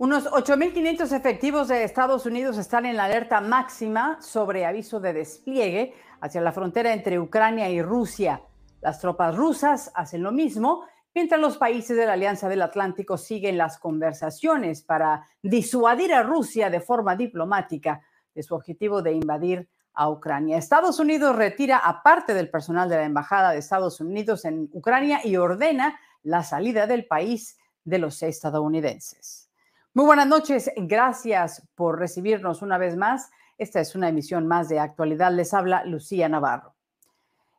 Unos 8.500 efectivos de Estados Unidos están en la alerta máxima sobre aviso de despliegue hacia la frontera entre Ucrania y Rusia. Las tropas rusas hacen lo mismo, mientras los países de la Alianza del Atlántico siguen las conversaciones para disuadir a Rusia de forma diplomática de su objetivo de invadir a Ucrania. Estados Unidos retira a parte del personal de la Embajada de Estados Unidos en Ucrania y ordena la salida del país de los estadounidenses. Muy buenas noches, gracias por recibirnos una vez más. Esta es una emisión más de actualidad. Les habla Lucía Navarro.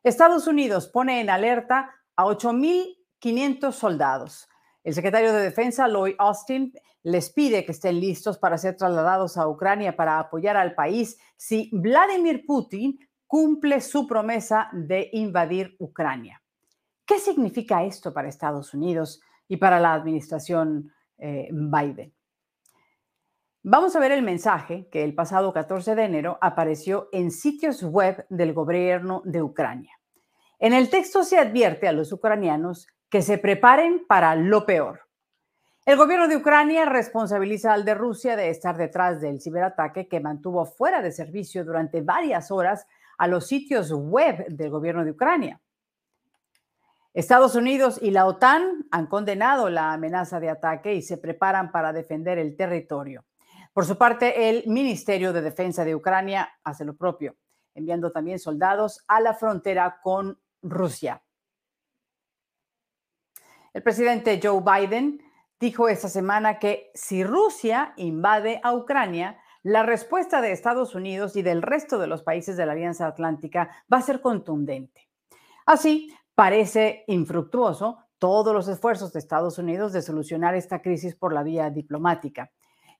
Estados Unidos pone en alerta a 8.500 soldados. El secretario de Defensa, Lloyd Austin, les pide que estén listos para ser trasladados a Ucrania para apoyar al país si Vladimir Putin cumple su promesa de invadir Ucrania. ¿Qué significa esto para Estados Unidos y para la administración eh, Biden? Vamos a ver el mensaje que el pasado 14 de enero apareció en sitios web del gobierno de Ucrania. En el texto se advierte a los ucranianos que se preparen para lo peor. El gobierno de Ucrania responsabiliza al de Rusia de estar detrás del ciberataque que mantuvo fuera de servicio durante varias horas a los sitios web del gobierno de Ucrania. Estados Unidos y la OTAN han condenado la amenaza de ataque y se preparan para defender el territorio. Por su parte, el Ministerio de Defensa de Ucrania hace lo propio, enviando también soldados a la frontera con Rusia. El presidente Joe Biden dijo esta semana que si Rusia invade a Ucrania, la respuesta de Estados Unidos y del resto de los países de la Alianza Atlántica va a ser contundente. Así, parece infructuoso todos los esfuerzos de Estados Unidos de solucionar esta crisis por la vía diplomática.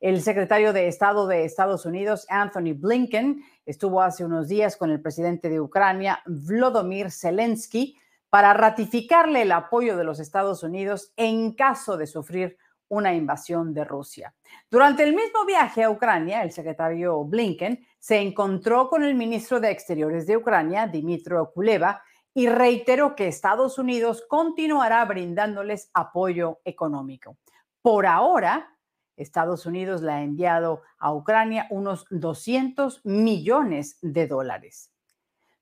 El secretario de Estado de Estados Unidos, Anthony Blinken, estuvo hace unos días con el presidente de Ucrania, Vladimir Zelensky, para ratificarle el apoyo de los Estados Unidos en caso de sufrir una invasión de Rusia. Durante el mismo viaje a Ucrania, el secretario Blinken se encontró con el ministro de Exteriores de Ucrania, Dimitro Kuleva, y reiteró que Estados Unidos continuará brindándoles apoyo económico. Por ahora, Estados Unidos le ha enviado a Ucrania unos 200 millones de dólares.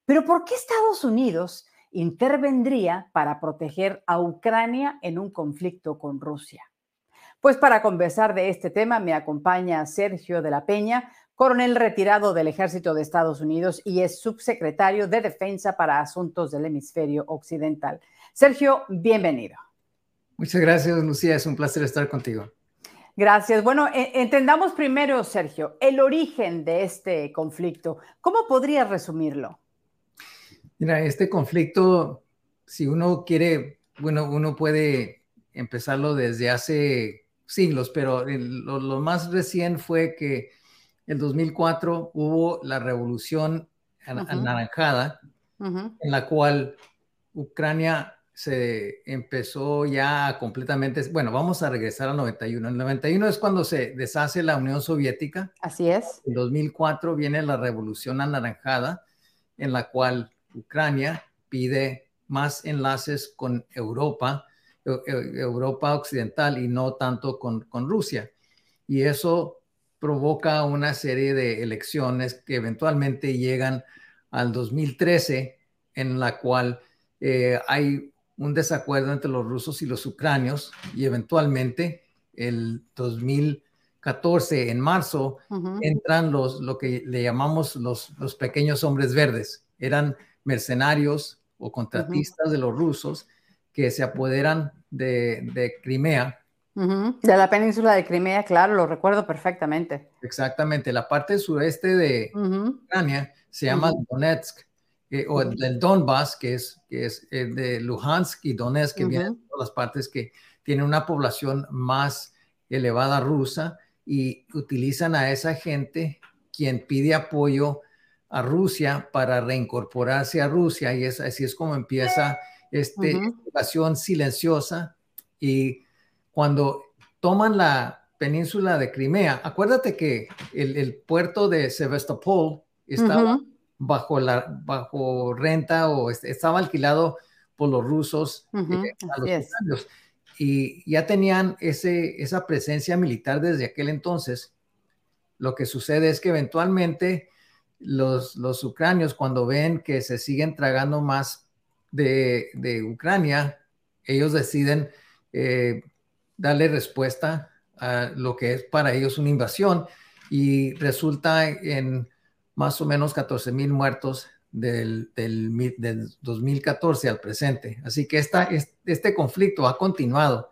Pero ¿por qué Estados Unidos intervendría para proteger a Ucrania en un conflicto con Rusia? Pues para conversar de este tema me acompaña Sergio de la Peña, coronel retirado del Ejército de Estados Unidos y es subsecretario de Defensa para Asuntos del Hemisferio Occidental. Sergio, bienvenido. Muchas gracias, Lucía. Es un placer estar contigo. Gracias. Bueno, e, entendamos primero, Sergio, el origen de este conflicto. ¿Cómo podrías resumirlo? Mira, este conflicto, si uno quiere, bueno, uno puede empezarlo desde hace siglos, pero lo, más recién fue que en 2004 hubo la revolución anaranjada, en la cual Ucrania se empezó ya completamente, bueno, vamos a regresar al 91. El 91 es cuando se deshace la Unión Soviética. Así es. En 2004 viene la Revolución Anaranjada, en la cual Ucrania pide más enlaces con Europa, Europa Occidental y no tanto con, con Rusia. Y eso provoca una serie de elecciones que eventualmente llegan al 2013, en la cual eh, hay un desacuerdo entre los rusos y los ucranios y eventualmente el 2014, en marzo, entran los, lo que le llamamos los, los pequeños hombres verdes. Eran mercenarios o contratistas de los rusos que se apoderan de, de Crimea. De la península de Crimea, claro, lo recuerdo perfectamente. Exactamente, la parte sureste de Ucrania se llama Donetsk eh, o del Donbass, que es, que es eh, de Luhansk y Donetsk, que vienen de todas las partes que tienen una población más elevada rusa y utilizan a esa gente quien pide apoyo a Rusia para reincorporarse a Rusia y es, así es como empieza esta invasión silenciosa y cuando toman la península de Crimea, acuérdate que el, el puerto de Sevastopol estaba bajo, la, bajo renta o estaba alquilado por los rusos eh, a los y ya tenían ese, esa presencia militar desde aquel entonces. Lo que sucede es que eventualmente los, los ucranios, cuando ven que se siguen tragando más de, de Ucrania, ellos deciden eh, darle respuesta a lo que es para ellos una invasión. Y resulta en más o menos 14 mil muertos del, del, 2014 al presente. Así que esta, este conflicto ha continuado.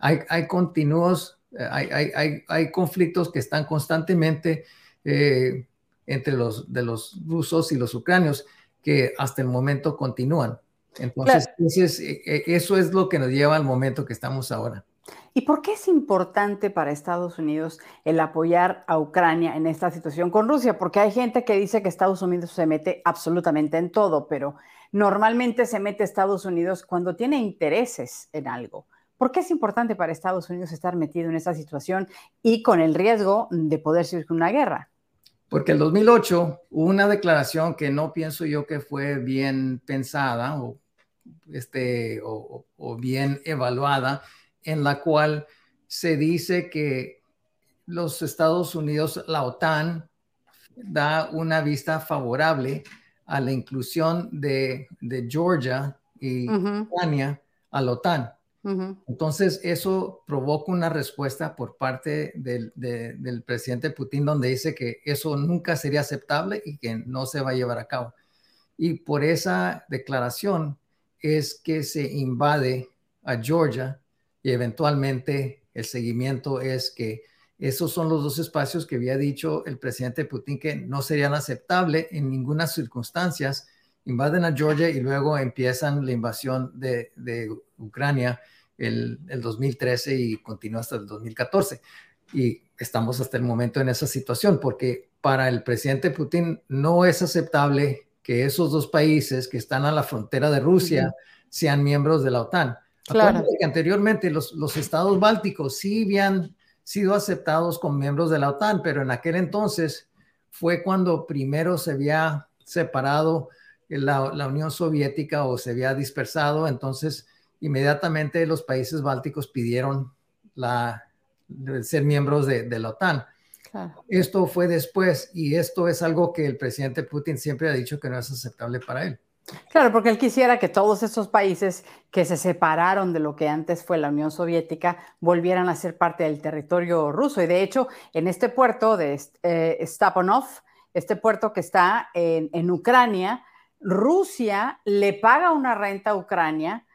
Hay, hay continuos, eh, hay, hay, hay, conflictos que están constantemente eh, entre los, de los rusos y los ucranios que hasta el momento continúan. Entonces, eh, eso es lo que nos lleva al momento que estamos ahora. ¿Y por qué es importante para Estados Unidos el apoyar a Ucrania en esta situación con Rusia? Porque hay gente que dice que Estados Unidos se mete absolutamente en todo, pero normalmente se mete Estados Unidos cuando tiene intereses en algo. ¿Por qué es importante para Estados Unidos estar metido en esta situación y con el riesgo de poder surgir una guerra? Porque el 2008 hubo una declaración que no pienso yo que fue bien pensada o, este, o bien evaluada, en la cual se dice que los Estados Unidos, la OTAN, da una vista favorable a la inclusión de, Georgia y Ucrania a la OTAN. Entonces, eso provoca una respuesta por parte del, del, presidente Putin donde dice que eso nunca sería aceptable y que no se va a llevar a cabo. Y por esa declaración es que se invade a Georgia y eventualmente el seguimiento es que esos son los dos espacios que había dicho el presidente Putin que no serían aceptables en ninguna circunstancia. Invaden a Georgia y luego empiezan la invasión de, Ucrania el, el 2013 y continúa hasta el 2014. Y estamos hasta el momento en esa situación porque para el presidente Putin no es aceptable que esos dos países que están a la frontera de Rusia sean miembros de la OTAN. Claro. Que anteriormente los, los estados bálticos sí habían sido aceptados como miembros de la OTAN, pero en aquel entonces fue cuando primero se había separado la, la, Unión Soviética o se había dispersado, entonces inmediatamente los países bálticos pidieron la, ser miembros de, de la OTAN. Claro. Esto fue después y esto es algo que el presidente Putin siempre ha dicho que no es aceptable para él. Claro, porque él quisiera que todos esos países que se separaron de lo que antes fue la Unión Soviética volvieran a ser parte del territorio ruso. Y de hecho, en este puerto de eh, Stapanov, este puerto que está en, Ucrania, Rusia le paga una renta a Ucrania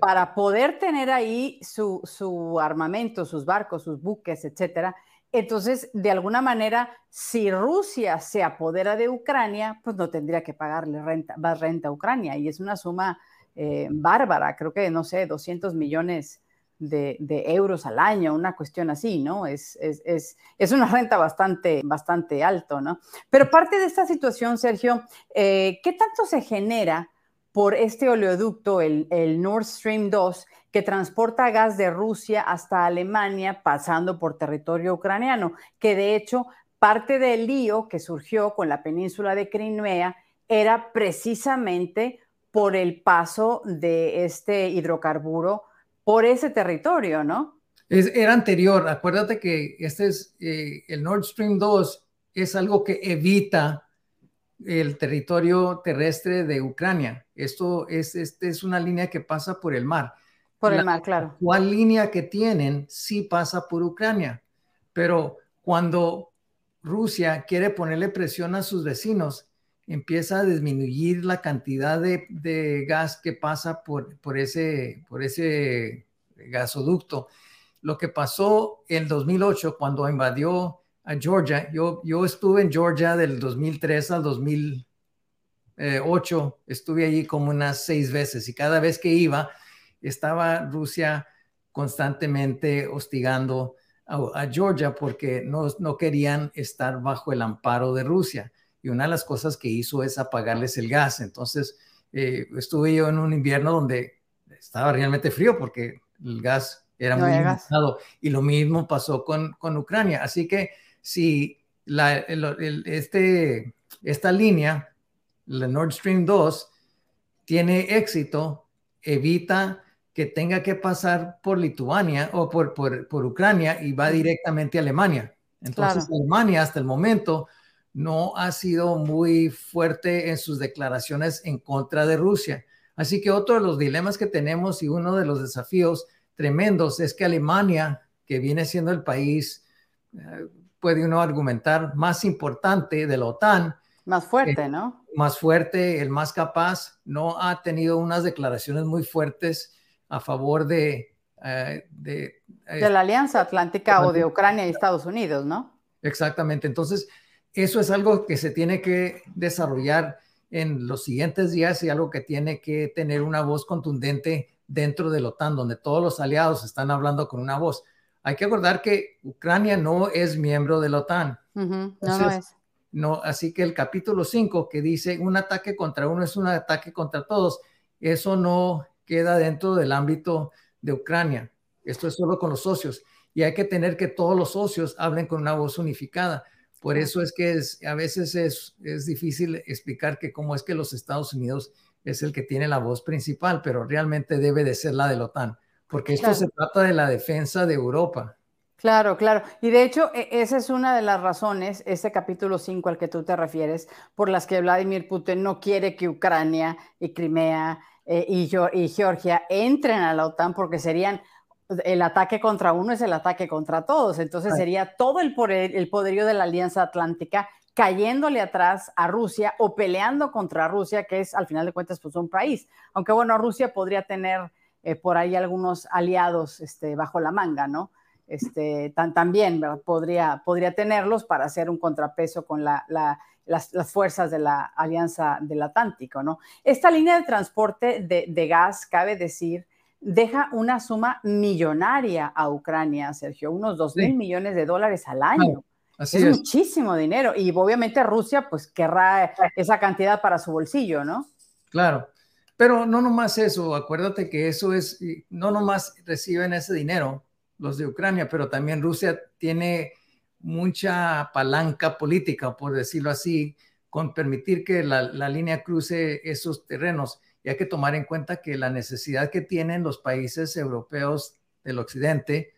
para poder tener ahí su, armamento, sus barcos, sus buques, etcétera, entonces, de alguna manera, si Rusia se apodera de Ucrania, pues no tendría que pagarle renta, más renta a Ucrania. Y es una suma eh, bárbara, creo que, no sé, 200 millones de, euros al año, una cuestión así, ¿no? Es, es, una renta bastante, bastante alto, ¿no? Pero parte de esta situación, Sergio, eh, ¿qué tanto se genera por este oleoducto, el, Nord Stream 2? que transporta gas de Rusia hasta Alemania pasando por territorio ucraniano, que de hecho parte del lío que surgió con la península de Crimea era precisamente por el paso de este hidrocarburo por ese territorio, ¿no? era anterior, acuérdate que este es eh, el Nord Stream 2 es algo que evita el territorio terrestre de Ucrania. Esto es, este es una línea que pasa por el mar. Por el mar, claro. ¿Cuál línea que tienen sí pasa por Ucrania? Pero cuando Rusia quiere ponerle presión a sus vecinos, empieza a disminuir la cantidad de, gas que pasa por, por, ese, por ese gasoducto. Lo que pasó en 2008 cuando invadió a Georgia, yo, yo estuve en Georgia del 2003 al 2008, estuve allí como unas seis veces y cada vez que iba, estaba Rusia constantemente hostigando a, Georgia porque no, querían estar bajo el amparo de Rusia. Y una de las cosas que hizo es apagarles el gas. Entonces, eh, estuve yo en un invierno donde estaba realmente frío porque el gas era muy limitado. Y lo mismo pasó con, con Ucrania. Así que si la, este, esta línea, la Nord Stream 2, tiene éxito, evita que tenga que pasar por Lituania o por, por, Ucrania y va directamente a Alemania. Entonces, Alemania hasta el momento no ha sido muy fuerte en sus declaraciones en contra de Rusia. Así que otro de los dilemas que tenemos y uno de los desafíos tremendos es que Alemania, que viene siendo el país, eh, puede uno argumentar, más importante de la OTAN. Más fuerte, eh, ¿no? Más fuerte, el más capaz, no ha tenido unas declaraciones muy fuertes a favor de... Eh, de, de la Alianza Atlántica o de Ucrania y Estados Unidos, ¿no? Exactamente. Entonces, eso es algo que se tiene que desarrollar en los siguientes días y algo que tiene que tener una voz contundente dentro de la OTAN, donde todos los aliados están hablando con una voz. Hay que acordar que Ucrania no es miembro de la OTAN. no lo es. No, así que el capítulo 5 que dice un ataque contra uno es un ataque contra todos, eso no queda dentro del ámbito de Ucrania. Esto es solo con los socios y hay que tener que todos los socios hablen con una voz unificada. Por eso es que es, a veces es, es difícil explicar que cómo es que los Estados Unidos es el que tiene la voz principal, pero realmente debe de ser la de la OTAN, porque esto se trata de la defensa de Europa. Claro, claro. Y de hecho, e, esa es una de las razones, este capítulo 5 al que tú te refieres, por las que Vladimir Putin no quiere que Ucrania y Crimea eh, y, y Georgia entren a la OTAN, porque serían el ataque contra uno es el ataque contra todos. Entonces sería todo el, poder, el poderío de la Alianza Atlántica cayéndole atrás a Rusia o peleando contra Rusia, que es al final de cuentas pues un país. Aunque bueno, Rusia podría tener eh, por ahí algunos aliados este, bajo la manga, ¿no? Este, también Podría, podría tenerlos para hacer un contrapeso con las, fuerzas de la Alianza del Atlántico, ¿no? Esta línea de transporte de, de gas, cabe decir, deja una suma millonaria a Ucrania, Sergio, unos 2 mil millones de dólares al año. es, muchísimo dinero y obviamente Rusia pues querrá esa cantidad para su bolsillo, ¿no? Claro, pero no nomás eso, acuérdate que eso es, no nomás reciben ese dinero los de Ucrania, pero también Rusia tiene mucha palanca política, por decirlo así, con permitir que la, la línea cruce esos terrenos. Y hay que tomar en cuenta que la necesidad que tienen los países europeos del occidente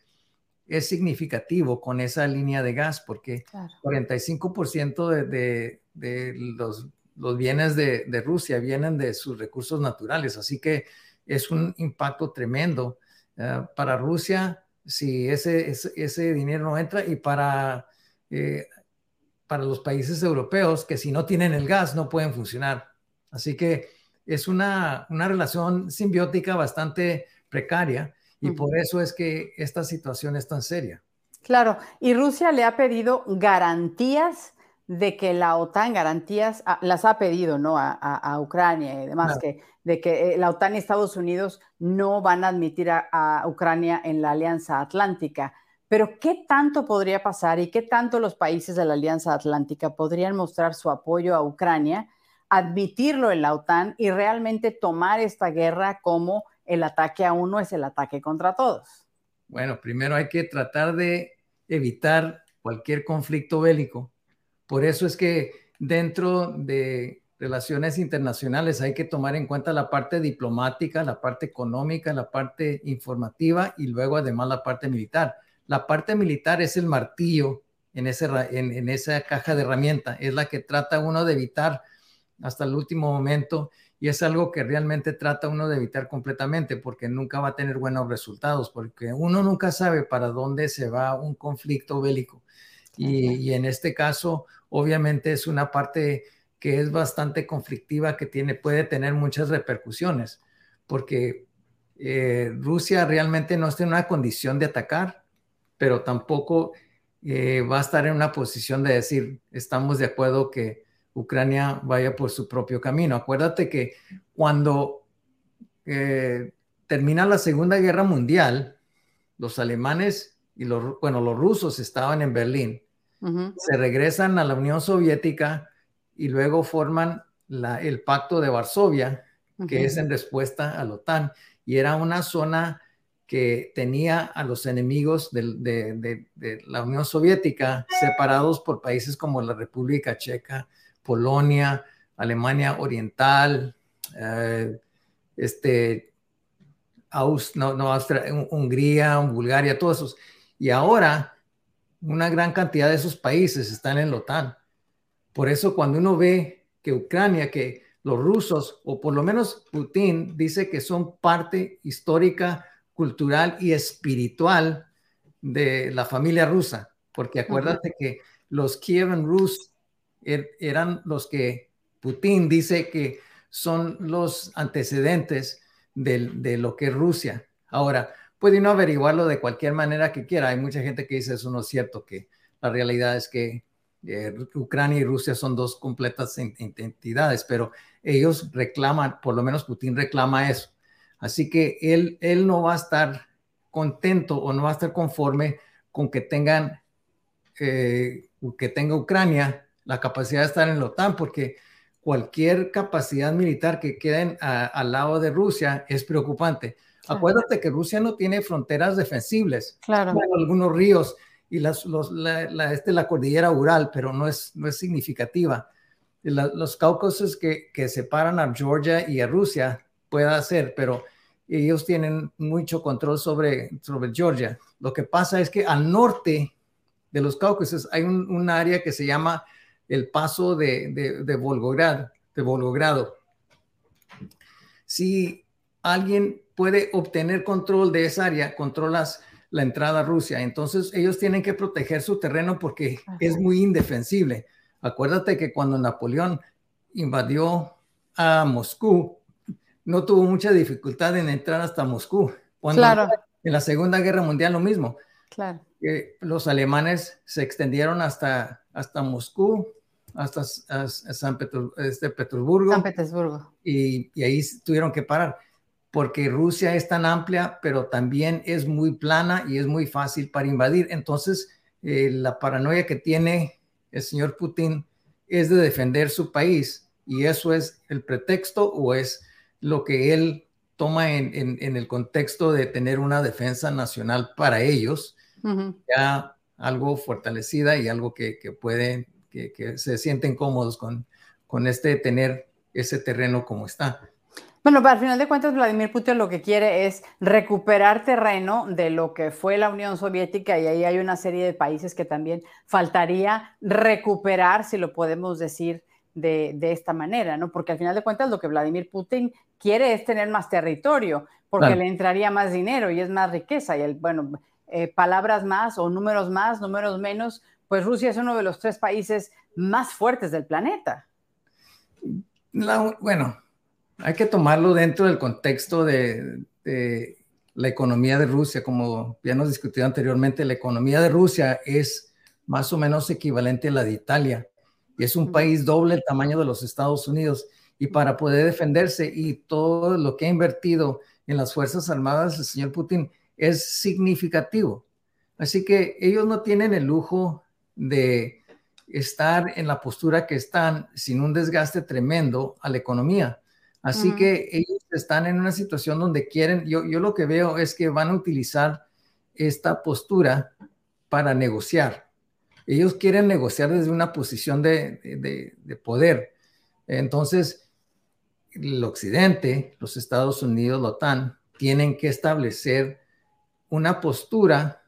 es significativo con esa línea de gas, porque 45% de, de, los, los, bienes de, de, Rusia vienen de sus recursos naturales, así que es un impacto tremendo eh, para Rusia si ese, ese, dinero no entra y para, eh, para los países europeos que si no tienen el gas no pueden funcionar. Así que es una, relación simbiótica bastante precaria y por eso es que esta situación es tan seria. Claro, y Rusia le ha pedido garantías de que la OTAN, garantías, ah, las ha pedido, ¿no? A, Ucrania y demás, que, de que eh, la OTAN y Estados Unidos no van a admitir a, a, Ucrania en la Alianza Atlántica. Pero, ¿qué tanto podría pasar y qué tanto los países de la Alianza Atlántica podrían mostrar su apoyo a Ucrania admitirlo en la OTAN y realmente tomar esta guerra como el ataque a uno es el ataque contra todos? Bueno, primero hay que tratar de evitar cualquier conflicto bélico. Por eso es que dentro de relaciones internacionales hay que tomar en cuenta la parte diplomática, la parte económica, la parte informativa y luego además la parte militar. La parte militar es el martillo en, ese, en, esa caja de herramienta, es la que trata uno de evitar hasta el último momento y es algo que realmente trata uno de evitar completamente porque nunca va a tener buenos resultados, porque uno nunca sabe para dónde se va un conflicto bélico. Y, en este caso, obviamente es una parte que es bastante conflictiva, que tiene, puede tener muchas repercusiones, porque eh, Rusia realmente no está en una condición de atacar, pero tampoco eh, va a estar en una posición de decir, estamos de acuerdo que Ucrania vaya por su propio camino. Acuérdate que cuando eh, termina la Segunda Guerra Mundial, los alemanes y los, bueno, los rusos estaban en Berlín, se regresan a la Unión Soviética y luego forman el Pacto de Varsovia, que es en respuesta a la OTAN, y era una zona que tenía a los enemigos de la Unión Soviética separados por países como la República Checa, Polonia, Alemania Oriental, eh, este, no, no, Hungría, Bulgaria, todos esos. Y ahora una gran cantidad de esos países están en la OTAN. Por eso cuando uno ve que Ucrania, que los rusos, o por lo menos Putin, dice que son parte histórica, cultural y espiritual de la familia rusa, porque acuérdate que los Kievan Rus er, eran los que Putin dice que son los antecedentes de, lo que es Rusia. Ahora, puede uno averiguarlo de cualquier manera que quiera. Hay mucha gente que dice eso no es cierto, que la realidad es que eh, Ucrania y Rusia son dos completas entidades, pero ellos reclaman, por lo menos Putin reclama eso. Así que él, él no va a estar contento o no va a estar conforme con que tengan, eh, que tenga Ucrania la capacidad de estar en la OTAN, porque cualquier capacidad militar que quede al lado de Rusia es preocupante. Acuérdate que Rusia no tiene fronteras defensibles. Claro. algunos ríos y las, la, este, la cordillera Ural, pero no es, no es significativa. los Cáucasos que, que separan a Georgia y a Rusia pueda ser, pero ellos tienen mucho control sobre, sobre Georgia. Lo que pasa es que al norte de los Cáucasos hay un área que se llama el paso de, de, Volgograd, de Volgogrado. Si alguien puede obtener control de esa área, controlas la entrada a Rusia. Entonces ellos tienen que proteger su terreno porque es muy indefensible. Acuérdate que cuando Napoleón invadió a Moscú, no tuvo mucha dificultad en entrar hasta Moscú. Cuando claro. en la Segunda Guerra Mundial lo mismo. Claro. los alemanes se extendieron hasta, hasta Moscú, hasta San este, Petersburgo. San Petersburgo. Y, y, ahí tuvieron que parar, porque Rusia es tan amplia, pero también es muy plana y es muy fácil para invadir. Entonces, eh, la paranoia que tiene el señor Putin es de defender su país y eso es el pretexto o es lo que él toma en, en, el contexto de tener una defensa nacional para ellos, ya algo fortalecida y algo que, que puede que, se sienten cómodos con, con este tener ese terreno como está. Bueno, al final de cuentas, Vladimir Putin lo que quiere es recuperar terreno de lo que fue la Unión Soviética y ahí hay una serie de países que también faltaría recuperar, si lo podemos decir de, de esta manera, ¿no? Porque al final de cuentas lo que Vladimir Putin quiere es tener más territorio, porque le entraría más dinero y es más riqueza y, el, bueno, eh, palabras más o números más, números menos, pues Rusia es uno de los tres países más fuertes del planeta. bueno, hay que tomarlo dentro del contexto de, la economía de Rusia, como ya hemos discutido anteriormente, la economía de Rusia es más o menos equivalente a la de Italia y es un país doble el tamaño de los Estados Unidos y para poder defenderse y todo lo que ha invertido en las Fuerzas Armadas el señor Putin es significativo. Así que ellos no tienen el lujo de estar en la postura que están sin un desgaste tremendo a la economía. Así que ellos están en una situación donde quieren, yo, yo lo que veo es que van a utilizar esta postura para negociar. Ellos quieren negociar desde una posición de, de poder. Entonces, el Occidente, los Estados Unidos, la OTAN, tienen que establecer una postura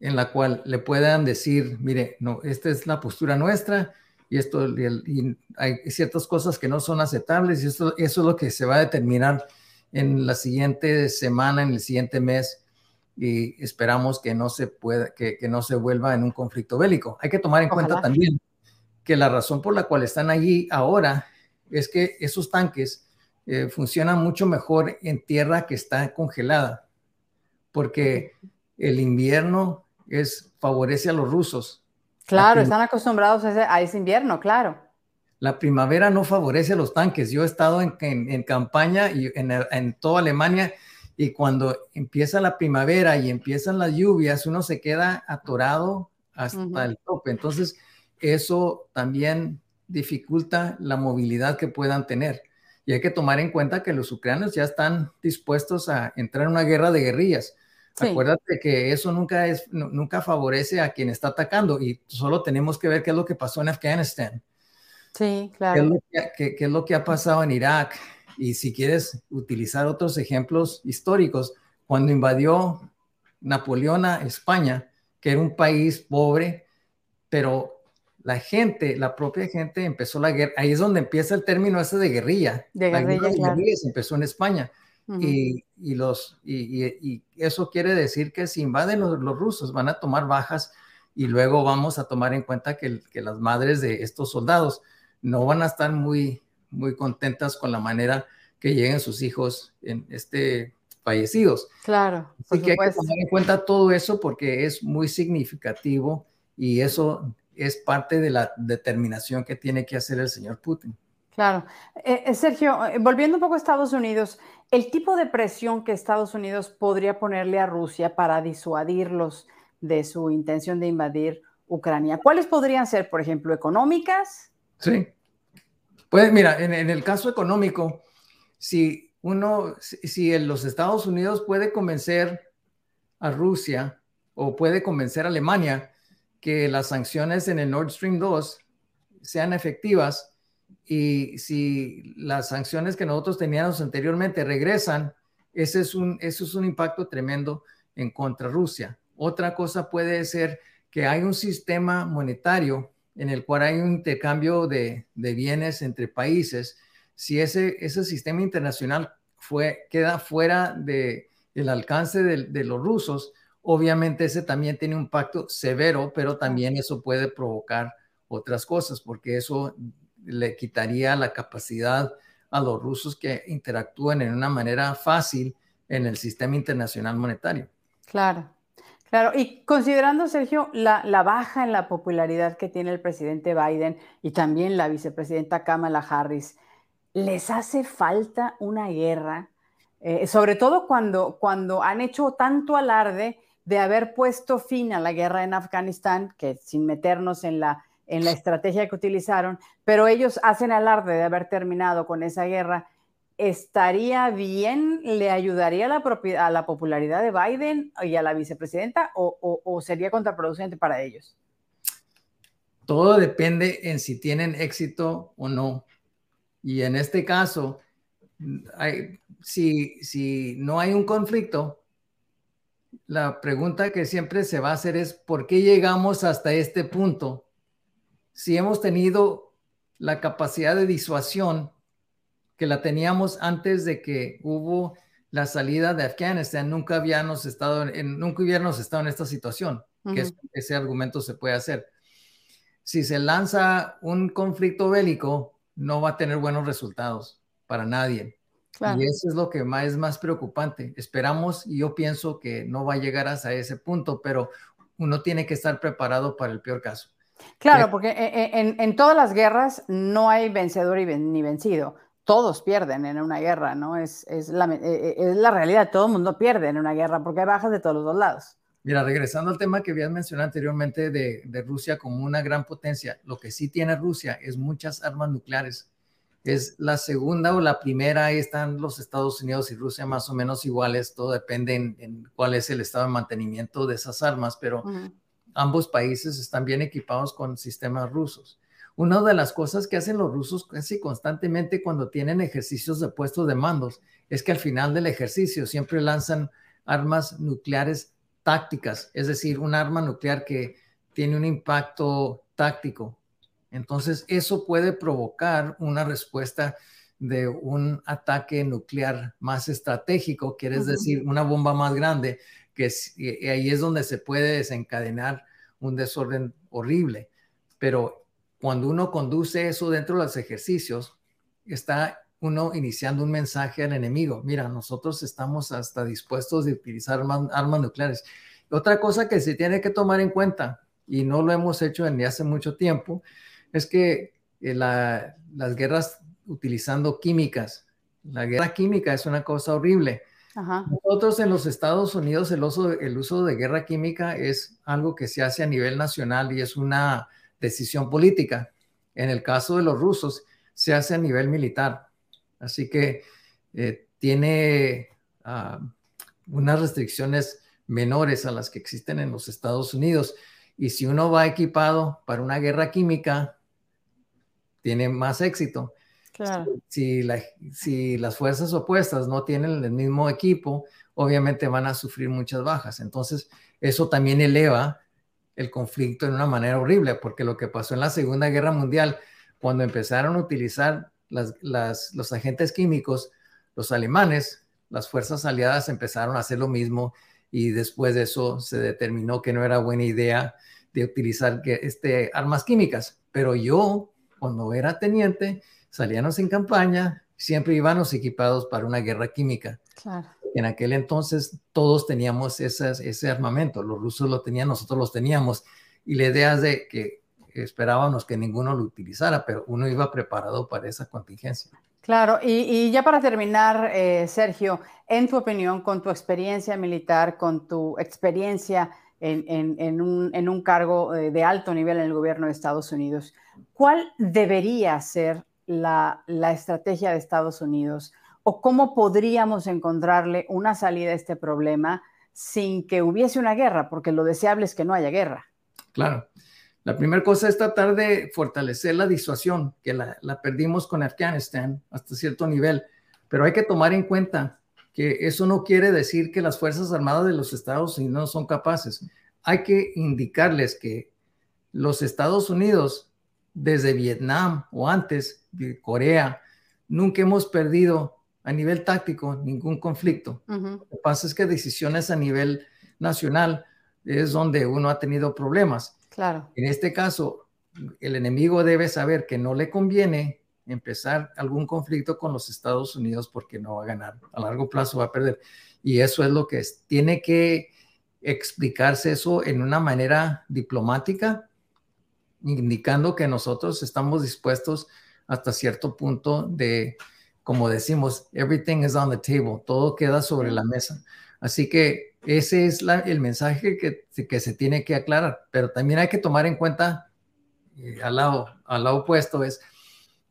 en la cual le puedan decir, mire, no, esta es la postura nuestra y esto y, hay ciertas cosas que no son aceptables y esto, eso es lo que se va a determinar en la siguiente semana, en el siguiente mes y esperamos que no se pueda, que, que no se vuelva en un conflicto bélico. Hay que tomar en cuenta también que la razón por la cual están allí ahora es que esos tanques eh, funcionan mucho mejor en tierra que está congelada, porque el invierno es, favorece a los rusos. Claro, están acostumbrados a ese, invierno, claro. La primavera no favorece los tanques. Yo he estado en, en, campaña y en, en, toda Alemania y cuando empieza la primavera y empiezan las lluvias, uno se queda atorado hasta el tope. Entonces, eso también dificulta la movilidad que puedan tener. Y hay que tomar en cuenta que los ucranianos ya están dispuestos a entrar en una guerra de guerrillas. Acuérdate que eso nunca, es, nunca favorece a quien está atacando y solo tenemos que ver qué es lo que pasó en Afganistán. Sí, claro. ¿Qué es, lo que, ha pasado en Irak? Y si quieres utilizar otros ejemplos históricos, cuando invadió Napoleón a España, que era un país pobre, pero la gente, la propia gente empezó la guerra. Ahí es donde empieza el término ese de guerrilla. De guerrilla, la guerrilla se empezó en España. Y, y, los, y, y, eso quiere decir que si invaden los, los, rusos van a tomar bajas y luego vamos a tomar en cuenta que, que, las madres de estos soldados no van a estar muy, muy contentas con la manera que lleguen sus hijos en este fallecidos. Claro. Así que hay que tomar en cuenta todo eso porque es muy significativo y eso es parte de la determinación que tiene que hacer el señor Putin. Claro. Eh, eh Sergio, eh, volviendo un poco a Estados Unidos, el tipo de presión que Estados Unidos podría ponerle a Rusia para disuadirlos de su intención de invadir Ucrania, ¿cuáles podrían ser, por ejemplo, económicas? Sí. Pues mira, en, el caso económico, si uno, si en los Estados Unidos puede convencer a Rusia o puede convencer a Alemania que las sanciones en el Nord Stream 2 sean efectivas y si las sanciones que nosotros teníamos anteriormente regresan, ese es un, eso es un impacto tremendo en contra Rusia. Otra cosa puede ser que hay un sistema monetario en el cual hay un intercambio de, de bienes entre países. Si ese, ese sistema internacional fue, queda fuera de, del alcance de, de los rusos, Obviamente ese también tiene un impacto severo, pero también eso puede provocar otras cosas, porque eso le quitaría la capacidad a los rusos que interactúen en una manera fácil en el sistema internacional monetario. Claro, claro. Y considerando, Sergio, la, la, baja en la popularidad que tiene el presidente Biden y también la vicepresidenta Kamala Harris, ¿les hace falta una guerra? Eh, sobre todo cuando, cuando han hecho tanto alarde de haber puesto fin a la guerra en Afganistán, que sin meternos en la, en la estrategia que utilizaron, pero ellos hacen alarde de haber terminado con esa guerra, ¿estaría bien, le ayudaría a la, popularidad de Biden y a la vicepresidenta o, sería contraproducente para ellos? Todo depende en si tienen éxito o no. Y en este caso, si no hay un conflicto, la pregunta que siempre se va a hacer es, ¿por qué llegamos hasta este punto? Si hemos tenido la capacidad de disuasión que la teníamos antes de que hubo la salida de Afganistán, nunca habíamos estado en, nunca hubiéramos estado en esta situación, uh -huh. que ese argumento se puede hacer. Si se lanza un conflicto bélico, no va a tener buenos resultados para nadie. Claro. Y eso es lo que más es más preocupante. Esperamos y yo pienso que no va a llegar hasta ese punto, pero uno tiene que estar preparado para el peor caso. Claro, porque en, en todas las guerras no hay vencedor y ven, ni vencido. Todos pierden en una guerra, ¿no? Es, es, la, es la realidad, todo el mundo pierde en una guerra porque hay bajas de todos los dos lados. Mira, regresando al tema que habías mencionado anteriormente de, de Rusia como una gran potencia, lo que sí tiene Rusia es muchas armas nucleares es la segunda o la primera, ahí están los Estados Unidos y Rusia más o menos iguales, todo depende en, en cuál es el estado de mantenimiento de esas armas, pero uh -huh. Ambos países están bien equipados con sistemas rusos. Una de las cosas que hacen los rusos casi constantemente cuando tienen ejercicios de puestos de mandos es que al final del ejercicio siempre lanzan armas nucleares tácticas, es decir, un arma nuclear que tiene un impacto táctico entonces, eso puede provocar una respuesta de un ataque nuclear más estratégico, quiere uh -huh. decir, una bomba más grande, que ahí es donde se puede desencadenar un desorden horrible. Pero cuando uno conduce eso dentro de los ejercicios, está uno iniciando un mensaje al enemigo. Mira, nosotros estamos hasta dispuestos de utilizar armas, nucleares. Otra cosa que se tiene que tomar en cuenta, y no lo hemos hecho ni hace mucho tiempo, es que eh, la, las guerras utilizando químicas, la guerra química es una cosa horrible. Nosotros en los Estados Unidos el uso, el uso de guerra química es algo que se hace a nivel nacional y es una decisión política. En el caso de los rusos se hace a nivel militar. Así que eh, tiene uh, unas restricciones menores a las que existen en los Estados Unidos. Y si uno va equipado para una guerra química, tiene más éxito. Si, si las fuerzas opuestas no tienen el mismo equipo, obviamente van a sufrir muchas bajas. Entonces, eso también eleva el conflicto en una manera horrible, porque lo que pasó en la Segunda Guerra Mundial, cuando empezaron a utilizar los agentes químicos, los alemanes, las fuerzas aliadas empezaron a hacer lo mismo y después de eso se determinó que no era buena idea de utilizar este, armas químicas. Pero yo, cuando era teniente, salíamos en campaña, siempre íbamos equipados para una guerra química. En aquel entonces todos teníamos ese armamento, los rusos lo tenían, nosotros los teníamos, y la idea es de que esperábamos que ninguno lo utilizara, pero uno iba preparado para esa contingencia. Claro, y, ya para terminar, eh, Sergio, en tu opinión, con tu experiencia militar, con tu experiencia en, un, cargo eh, de alto nivel en el gobierno de Estados Unidos, ¿cuál debería ser la, la estrategia de Estados Unidos o cómo podríamos encontrarle una salida a este problema sin que hubiese una guerra? Porque lo deseable es que no haya guerra. Claro. La primera cosa es tratar de fortalecer la disuasión, que la, perdimos con Afganistán hasta cierto nivel, pero hay que tomar en cuenta que eso no quiere decir que las Fuerzas Armadas de los Estados Unidos no son capaces. Hay que indicarles que los Estados Unidos, desde Vietnam o antes, de Corea, nunca hemos perdido a nivel táctico ningún conflicto. Lo que pasa es que decisiones a nivel nacional es donde uno ha tenido problemas. Claro. En este caso, el enemigo debe saber que no le conviene empezar algún conflicto con los Estados Unidos porque no va a ganar. A largo plazo va a perder. Y eso es lo que es. Tiene que explicarse eso en una manera diplomática, indicando que nosotros estamos dispuestos hasta cierto punto de, como decimos, everything is on the table, todo queda sobre la mesa. Así que ese es el mensaje que, que, se tiene que aclarar, pero también hay que tomar en cuenta, eh, al, lado, al lado opuesto, es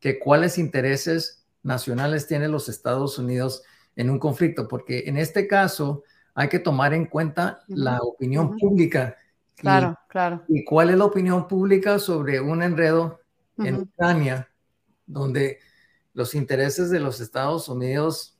que cuáles intereses nacionales tienen los Estados Unidos en un conflicto, porque en este caso hay que tomar en cuenta la opinión pública. Claro, claro. Y cuál es la opinión pública sobre un enredo en Ucrania, donde los intereses de los Estados Unidos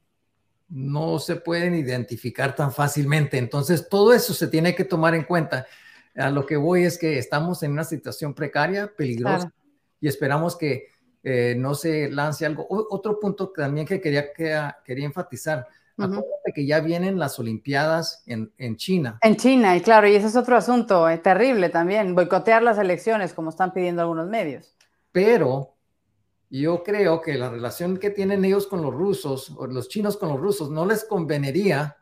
no se pueden identificar tan fácilmente. Entonces, todo eso se tiene que tomar en cuenta. A lo que voy es que estamos en una situación precaria, peligrosa, y esperamos que eh, no se lance algo. otro punto también que quería, que, quería enfatizar. Acuérdate que ya vienen las Olimpiadas en, China. En China, y claro, y ese es otro asunto eh, terrible también, boicotear las elecciones, como están pidiendo algunos medios. Pero yo creo que la relación que tienen ellos con los rusos, o los chinos con los rusos, no les convenería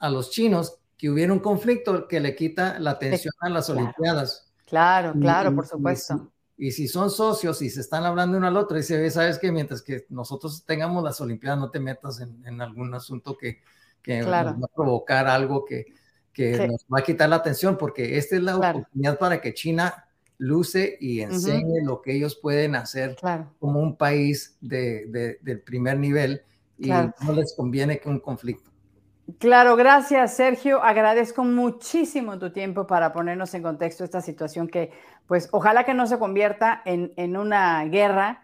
a los chinos que hubiera un conflicto que le quita la atención a las Olimpiadas. Claro, claro, por supuesto. Y si, son socios y se están hablando uno al otro, y se ve, sabes que mientras que nosotros tengamos las Olimpiadas, no te metas en, algún asunto que, que va a provocar algo que, que nos va a quitar la atención, porque esta es la oportunidad para que China luce y enseñe lo que ellos pueden hacer como un país de, del primer nivel y no les conviene que un conflicto. Claro, gracias Sergio. Agradezco muchísimo tu tiempo para ponernos en contexto esta situación que, pues, ojalá que no se convierta en, en una guerra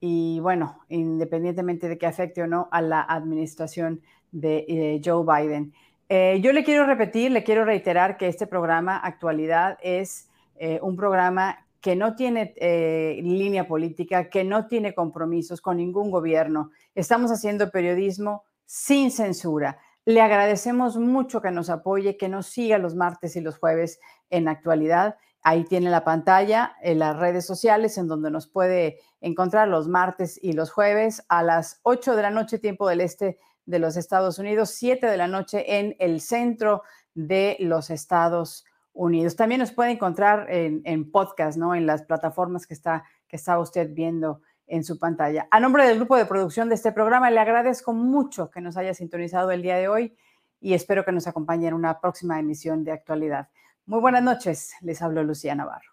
y, bueno, independientemente de que afecte o no a la administración de eh, Joe Biden. Eh, yo le quiero repetir, le quiero reiterar que este programa Actualidad es eh, un programa que no tiene línea política, que no tiene compromisos con ningún gobierno. Estamos haciendo periodismo sin censura. Le agradecemos mucho que nos apoye, que nos siga los martes y los jueves en actualidad. Ahí tiene la pantalla, en las redes sociales, en donde nos puede encontrar los martes y los jueves a las 8 de la noche, tiempo del este de los Estados Unidos, 7 de la noche en el centro de los Estados Unidos. También nos puede encontrar en, podcast, ¿no? En las plataformas que está, que está usted viendo en su pantalla. A nombre del grupo de producción de este programa, le agradezco mucho que nos haya sintonizado el día de hoy y espero que nos acompañe en una próxima emisión de actualidad. Muy buenas noches, les hablo Lucía Navarro.